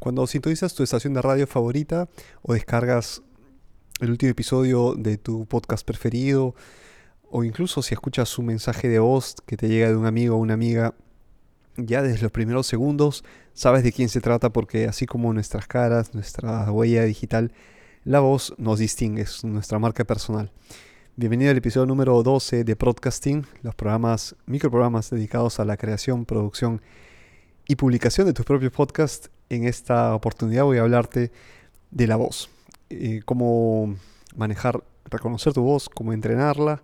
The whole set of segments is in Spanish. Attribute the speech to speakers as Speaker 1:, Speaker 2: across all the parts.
Speaker 1: Cuando sintonizas tu estación de radio favorita o descargas el último episodio de tu podcast preferido, o incluso si escuchas un mensaje de voz que te llega de un amigo o una amiga, ya desde los primeros segundos sabes de quién se trata porque así como nuestras caras, nuestra huella digital, la voz nos distingue, es nuestra marca personal. Bienvenido al episodio número 12 de Podcasting, los programas, microprogramas dedicados a la creación, producción y publicación de tus propios podcasts. En esta oportunidad voy a hablarte de la voz, eh, cómo manejar, reconocer tu voz, cómo entrenarla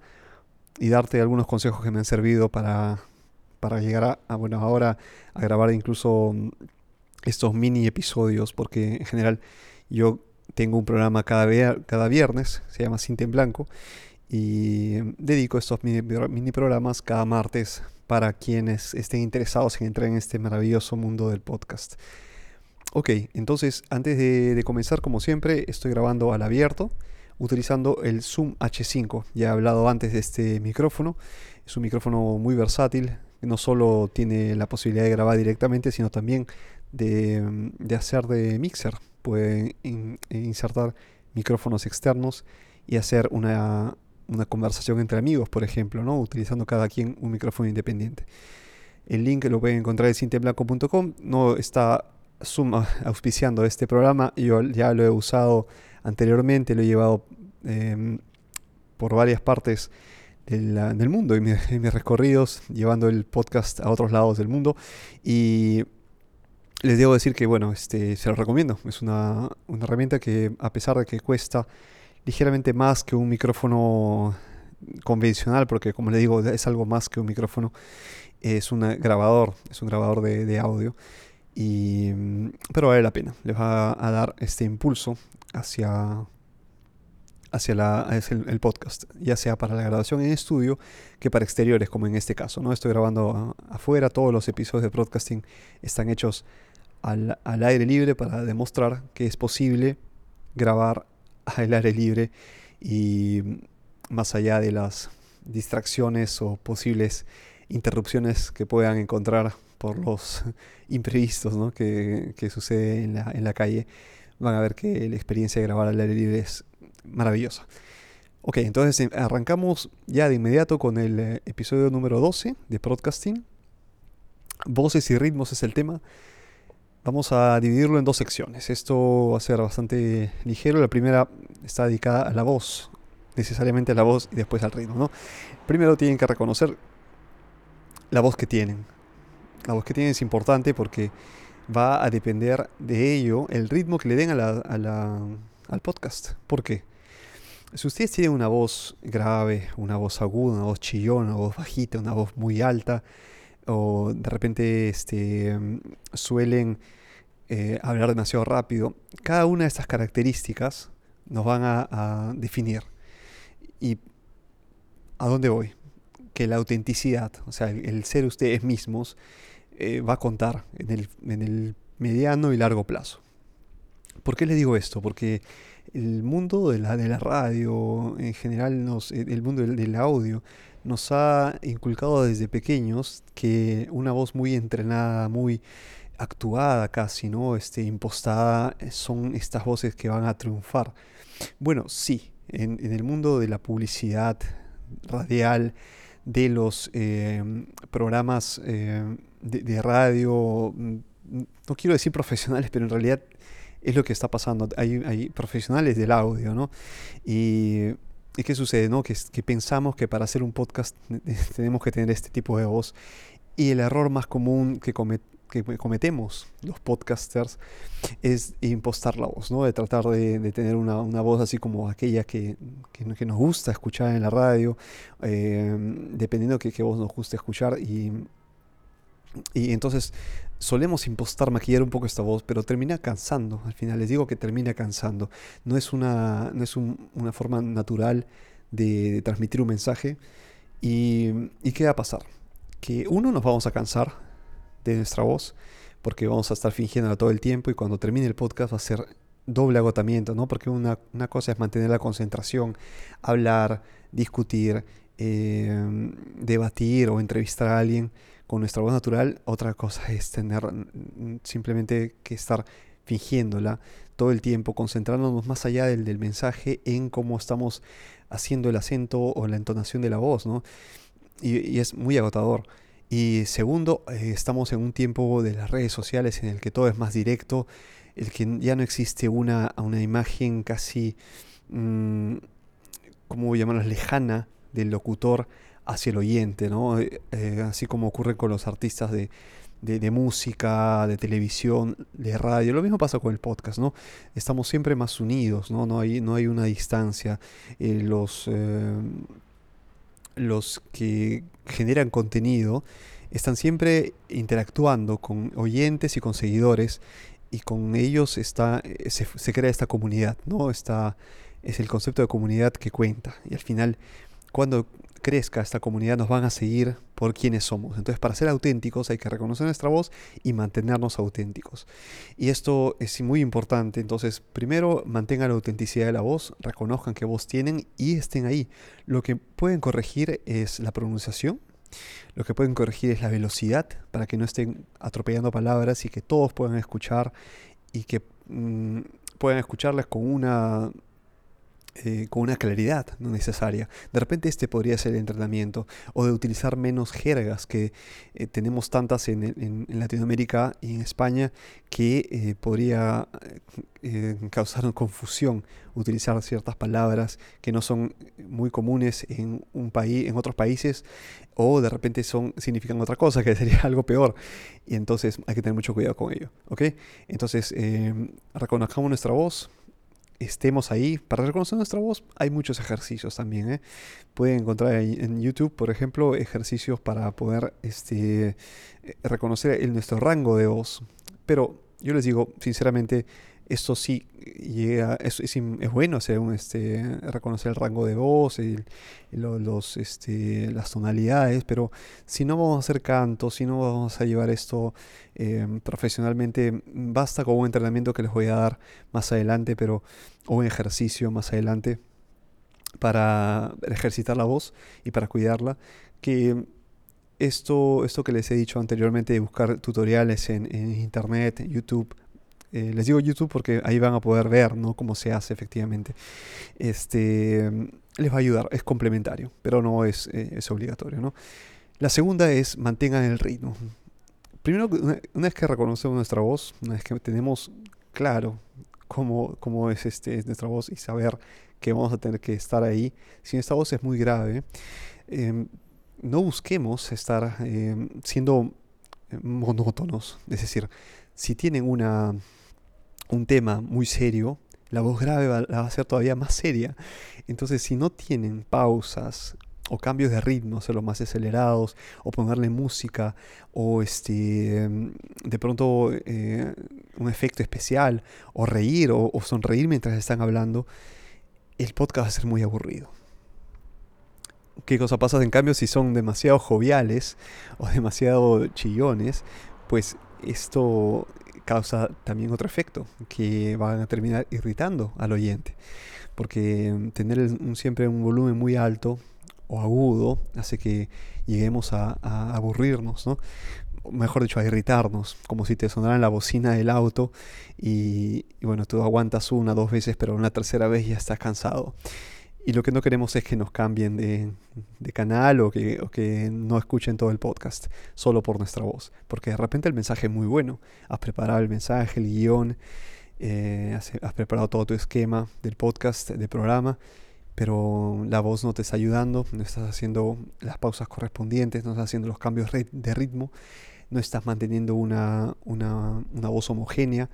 Speaker 1: y darte algunos consejos que me han servido para, para llegar a, bueno, ahora a grabar incluso estos mini episodios, porque en general yo tengo un programa cada, cada viernes, se llama Cinta en Blanco, y dedico estos mini, mini programas cada martes para quienes estén interesados en entrar en este maravilloso mundo del podcast. Ok, entonces antes de, comenzar, como siempre, estoy grabando al abierto utilizando el Zoom H5. Ya he hablado antes de este micrófono. Es un micrófono muy versátil. No solo tiene la posibilidad de grabar directamente, sino también de, hacer de mixer. Puede insertar micrófonos externos y hacer una, una conversación entre amigos, por ejemplo, ¿no? utilizando cada quien un micrófono independiente. El link lo pueden encontrar en cinteblanco.com. No está suma auspiciando este programa. Yo ya lo he usado anteriormente, lo he llevado em, por varias partes del, mundo en, mis recorridos, llevando el podcast a otros lados del mundo. Y les debo decir que, bueno, este, se lo recomiendo. Es una, una herramienta que, a pesar de que cuesta ligeramente más que un micrófono convencional, porque como le digo, es algo más que un micrófono, es un grabador, es un grabador de, audio. Y, mm, pero vale la pena, les va a dar este impulso hacia, hacia, el, podcast, ya sea para la grabación en estudio que para exteriores, como en este caso. ¿no? Estoy grabando afuera, todos los episodios de podcasting están hechos al, al aire libre para demostrar que es posible grabar al aire libre y más allá de las distracciones o posibles interrupciones que puedan encontrar por los imprevistos ¿no? que, que sucede en la, en la calle, van a ver que la experiencia de grabar al aire libre es maravillosa. Ok, entonces em, arrancamos ya de inmediato con el eh, episodio número 12 de Podcasting. Voces y ritmos es el tema. Vamos a dividirlo en dos secciones. Esto va a ser bastante ligero. La primera está dedicada a la voz, necesariamente a la voz y después al ritmo. Primero tienen que reconocer la voz que tienen. La voz que tienen es importante porque va a depender de ello el ritmo que le den al podcast. ¿Por qué? Si ustedes tienen una voz grave, una voz aguda, una voz chillona, una voz bajita, una voz muy alta, o de repente este, suelen eh, hablar demasiado rápido. Cada una de estas características nos van a, definir. ¿Y a dónde voy? Que la autenticidad, o sea, el, ser ustedes mismos, eh, va a contar en el, en el mediano y largo plazo. ¿Por qué les digo esto? Porque el mundo de la, de la radio, en general el mundo del, audio, nos ha inculcado desde pequeños que una voz muy entrenada, muy actuada casi, ¿no? Este, impostada, eh, son estas voces que van a triunfar. Bueno, sí, en, el mundo de la publicidad radial, de los em, programas em, de, radio, mm, no quiero decir profesionales, pero en realidad es lo que está pasando. Hay, hay profesionales del audio, ¿no? Y, ¿y qué sucede, no? Que, que pensamos que para hacer un podcast tenemos que tener este tipo de voz. Y el error más común que, cometemos que cometemos los podcasters es impostar la voz, ¿no? de tratar de, tener una, voz así como aquella que, que, nos gusta escuchar en la radio, eh, dependiendo de qué voz nos guste escuchar. Y, y entonces solemos impostar, maquillar un poco esta voz, pero termina cansando. Al final les digo que termina cansando. No es una, no es una forma natural de, transmitir un mensaje. Y, ¿Y qué va a pasar? Que uno nos vamos a cansar de nuestra voz, porque vamos a estar fingiéndola todo el tiempo y cuando termine el podcast va a ser doble agotamiento, ¿no? Porque una, cosa es mantener la concentración, hablar, discutir, em, debatir o entrevistar a alguien con nuestra voz natural. Otra cosa es tener simplemente que estar fingiéndola todo el tiempo, concentrándonos más allá del, del mensaje en cómo estamos haciendo el acento o la entonación de la voz, ¿no? Y, es muy agotador. Y segundo, eh, estamos en un tiempo de las redes sociales en el que todo es más directo, el que ya no existe una, una imagen casi, mmm, ¿cómo llamarla? Lejana del locutor hacia el oyente, ¿no? Eh, eh, así como ocurre con los artistas de, de, música, de televisión, de radio. Lo mismo pasa con el podcast, ¿no? Estamos siempre más unidos, ¿no? No hay, no hay una distancia. Los, los que generan contenido están siempre interactuando con oyentes y con seguidores y con ellos está, se, se crea esta comunidad, ¿no? Está, es el concepto de comunidad que cuenta. Y al final, cuando crezca esta comunidad nos van a seguir por quienes somos. Entonces, para ser auténticos hay que reconocer nuestra voz y mantenernos auténticos. Y esto es muy importante. Entonces, primero, mantengan la autenticidad de la voz, reconozcan qué voz tienen y estén ahí. Lo que pueden corregir es la pronunciación. Lo que pueden corregir es la velocidad para que no estén atropellando palabras y que todos puedan escuchar y que mm, puedan escucharlas con una eh, con una claridad no necesaria. De repente este podría ser el entrenamiento o de utilizar menos jergas que eh, tenemos tantas en, Latinoamérica y en España que eh, podría causar confusión utilizar ciertas palabras que no son muy comunes en un país en otros países o de repente son significan otra cosa que sería algo peor y entonces hay que tener mucho cuidado con ello ¿ok? entonces reconozcamos nuestra voz estemos ahí. Para reconocer nuestra voz hay muchos ejercicios también. ¿eh? Pueden encontrar en YouTube, por ejemplo, ejercicios para poder este, eh, reconocer nuestro rango de voz. Pero yo les digo, sinceramente, esto sí llega, es, bueno hacer este, reconocer el rango de voz, los, este, las tonalidades, pero si no vamos a hacer canto, si no vamos a llevar esto em, profesionalmente, basta con un entrenamiento que les voy a dar más adelante, pero, o un ejercicio más adelante para ejercitar la voz y para cuidarla, que esto, esto que les he dicho anteriormente de buscar tutoriales en, en internet, en YouTube, eh, les digo YouTube porque ahí van a poder ver ¿no? cómo se hace efectivamente. Este, les va a ayudar, es complementario, pero no es, eh, es obligatorio. ¿no? La segunda es mantengan el ritmo. Primero, una, vez que reconocemos nuestra voz, una vez que tenemos claro cómo, cómo es este, nuestra voz y saber que vamos a tener que estar ahí, si nuestra voz es muy grave, em, no busquemos estar em, siendo monótonos. Es decir, si tienen una, un tema muy serio, la voz grave va, va, a ser todavía más seria. Entonces, si no tienen pausas o cambios de ritmo, los más acelerados, o ponerle música, o este, de pronto eh, un efecto especial, o reír o, o sonreír mientras están hablando, el podcast va a ser muy aburrido. ¿Qué cosa pasa en cambio si son demasiado joviales o demasiado chillones? Pues esto causa también otro efecto, que van a terminar irritando al oyente. Porque mm, tener siempre un volumen muy alto o agudo hace que lleguemos a, aburrirnos, ¿no? mejor dicho, a irritarnos, como si te sonara la bocina del auto y, y, bueno, tú aguantas una, dos veces, pero una tercera vez ya estás cansado. Y lo que no queremos es que nos cambien de, canal o que, no escuchen todo el podcast solo por nuestra voz. Porque de repente el mensaje es muy bueno. Has preparado el mensaje, el guion, eh, has, preparado todo tu esquema del podcast, del programa, pero la voz no te está ayudando, no estás haciendo las pausas correspondientes, no estás haciendo los cambios de ritmo, no estás manteniendo una, una, una voz homogénea,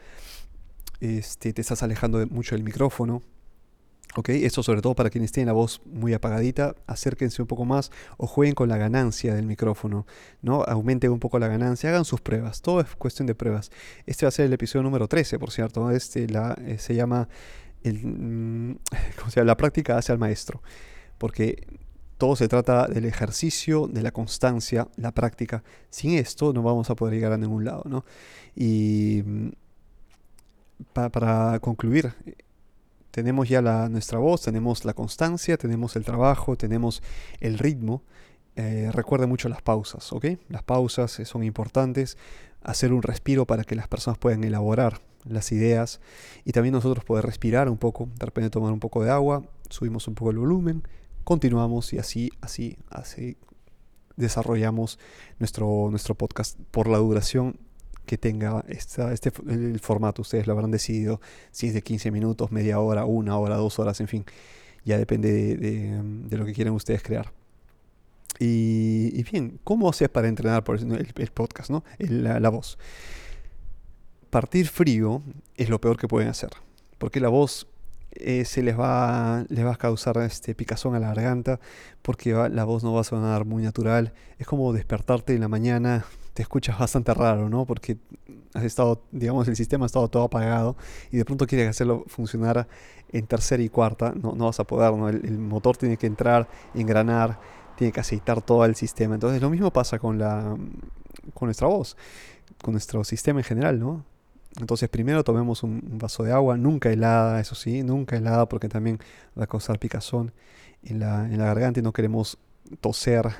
Speaker 1: este, te estás alejando mucho del micrófono Ok, esto sobre todo para quienes tienen la voz muy apagadita, acérquense un poco más o jueguen con la ganancia del micrófono, ¿no? Aumenten un poco la ganancia, hagan sus pruebas, todo es cuestión de pruebas. Este va a ser el episodio número 13, por cierto, este eh, se llama mm, la práctica hace al maestro, porque todo se trata del ejercicio, de la constancia, la práctica. Sin esto no vamos a poder llegar a ningún lado, ¿no? Y mm, para concluir, tenemos ya la, nuestra voz, tenemos la constancia, tenemos el trabajo, tenemos el ritmo. Eh, recuerda mucho las pausas, ¿ok? Las pausas son importantes. Hacer un respiro para que las personas puedan elaborar las ideas y también nosotros poder respirar un poco, de repente tomar un poco de agua, subimos un poco el volumen, continuamos y así, así, así desarrollamos nuestro, nuestro podcast por la duración que tenga este, el formato. Ustedes lo habrán decidido si es de 15 minutos, media hora, una hora, dos horas, en fin. Ya depende de, lo que quieran ustedes crear. Y, bien, ¿cómo haces para entrenar por el, podcast, ¿no? la, la voz? Partir frío es lo peor que pueden hacer. Porque la voz eh, se les va, les va a causar este picazón a la garganta porque la voz no va a sonar muy natural. Es como despertarte en la mañana, te escuchas bastante raro, ¿no? Porque has estado, digamos, el sistema ha estado todo apagado y de pronto quieres hacerlo funcionar en tercera y cuarta, no, no vas a poder, ¿no? El, motor tiene que entrar, engranar, tiene que aceitar todo el sistema. Entonces lo mismo pasa con, la, con nuestra voz, con nuestro sistema en general, ¿no? Entonces primero tomemos un, vaso de agua, nunca helada, eso sí, nunca helada porque también va a causar picazón en la, en la garganta y no queremos toser,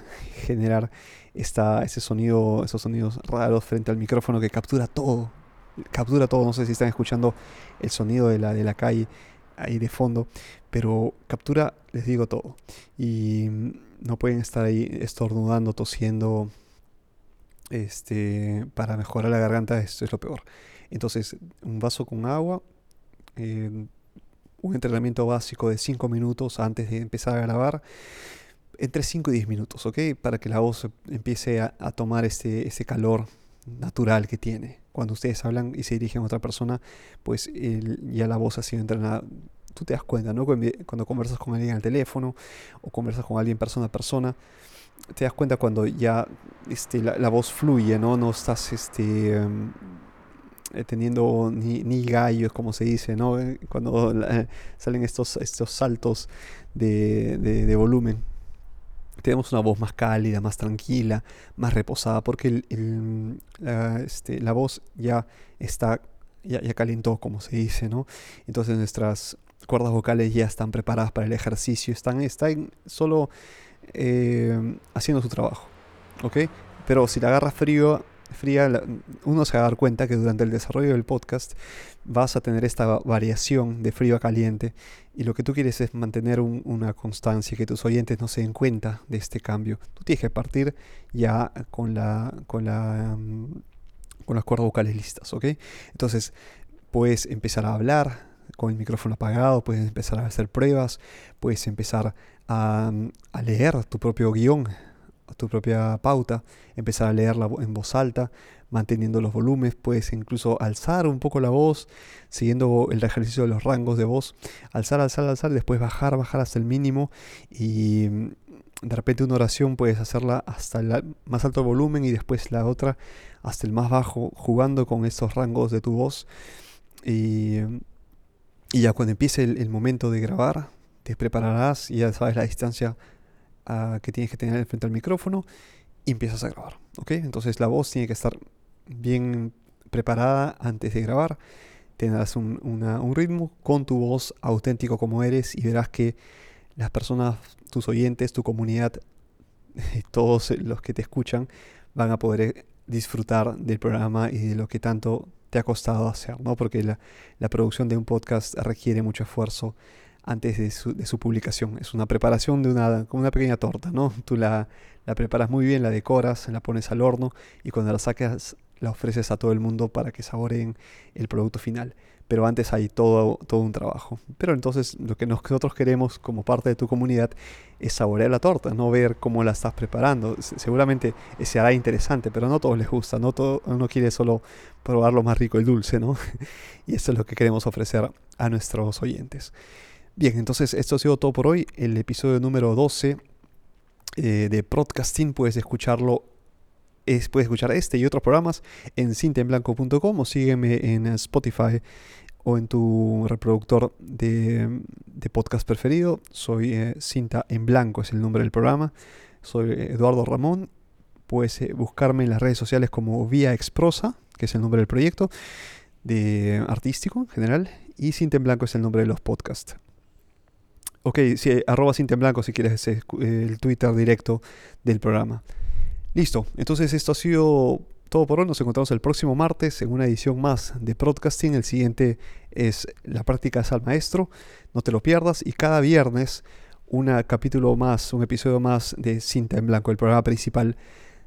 Speaker 1: generar esta, ese sonido, esos sonidos raros frente al micrófono que captura todo. Captura todo, no sé si están escuchando el sonido de la, de la calle ahí de fondo, pero captura, les digo todo. Y no pueden estar ahí estornudando, tosiendo, este, para mejorar la garganta, esto es lo peor. Entonces, un vaso con agua, eh, un entrenamiento básico de 5 minutos antes de empezar a grabar, entre 5 y 10 minutos, ¿ok? Para que la voz empiece a, tomar este, ese calor natural que tiene. Cuando ustedes hablan y se dirigen a otra persona, pues ya la voz ha sido entrenada. Tú te das cuenta, ¿no? Cuando, conversas con alguien al teléfono o conversas con alguien persona a persona, te das cuenta cuando ya este, la, voz fluye, ¿no? No estás este, eh, teniendo ni, ni, gallos, como se dice, ¿no? Cuando eh, salen estos, estos saltos de, de, volumen. Tenemos una voz más cálida, más tranquila, más reposada, porque este, la, voz ya está, ya, ya, calentó, como se dice, ¿no? Entonces nuestras cuerdas vocales ya están preparadas para el ejercicio, están, están solo haciendo su trabajo, ¿ok? Pero si la agarras frío, fría, uno se va a dar cuenta que durante el desarrollo del podcast vas a tener esta variación de frío a caliente y lo que tú quieres es mantener una constancia, que tus oyentes no se den cuenta de este cambio. Tú tienes que partir ya con, la, con, la, mm, con las cuerdas vocales listas, ¿ok? Entonces puedes empezar a hablar con el micrófono apagado, puedes empezar a hacer pruebas, puedes empezar a, a leer tu propio guion tu propia pauta, empezar a leerla en voz alta, manteniendo los volúmenes, puedes incluso alzar un poco la voz, siguiendo el ejercicio de los rangos de voz, alzar, alzar, alzar, después bajar, bajar hasta el mínimo y mm, de repente una oración puedes hacerla hasta el más alto volumen y después la otra hasta el más bajo, jugando con estos rangos de tu voz. Y, y ya cuando empiece el, el momento de grabar, te prepararás y ya sabes la distancia que tienes que tener frente al micrófono y empiezas a grabar. ¿ok? Entonces la voz tiene que estar bien preparada antes de grabar. Tendrás un, un ritmo con tu voz auténtico como eres y verás que las personas, tus oyentes, tu comunidad, todos los que te escuchan van a poder disfrutar del programa y de lo que tanto te ha costado hacer, ¿no? Porque la, la producción de un podcast requiere mucho esfuerzo antes de su, publicación. Es una preparación de una, como una pequeña torta, ¿no? Tú la, preparas muy bien, la decoras, la pones al horno y cuando la sacas la ofreces a todo el mundo para que saboreen el producto final. Pero antes hay todo, todo un trabajo. Pero entonces lo que nosotros queremos como parte de tu comunidad es saborear la torta, no ver cómo la estás preparando. Seguramente se hará interesante, pero no a todos les gusta. No todo, uno quiere solo probar lo más rico, el dulce, ¿no? y eso es lo que queremos ofrecer a nuestros oyentes. Bien, entonces esto ha sido todo por hoy. El episodio número 12 eh, de Podcasting puedes escucharlo. Es, puedes escuchar este y otros programas en cintaenblanco.com o sígueme en Spotify o en tu reproductor de, podcast preferido. Soy eh, Cinta en Blanco, es el nombre del programa. Soy Eduardo Ramón. Puedes eh, buscarme en las redes sociales como Vía Exprosa, que es el nombre del proyecto de artístico en general. Y Cinta en Blanco es el nombre de los podcasts. Ok, sí, arroba Cintia Blanco si quieres el Twitter directo del programa. Listo, entonces esto ha sido todo por hoy. Nos encontramos el próximo martes en una edición más de Podcasting. El siguiente es La práctica es al maestro. No te lo pierdas. Y cada viernes un capítulo más, un episodio más de Cinta en Blanco, el programa principal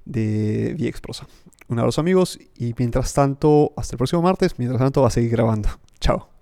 Speaker 1: de ViExprosa. Un abrazo amigos y mientras tanto, hasta el próximo martes. Mientras tanto va a seguir grabando. Chao.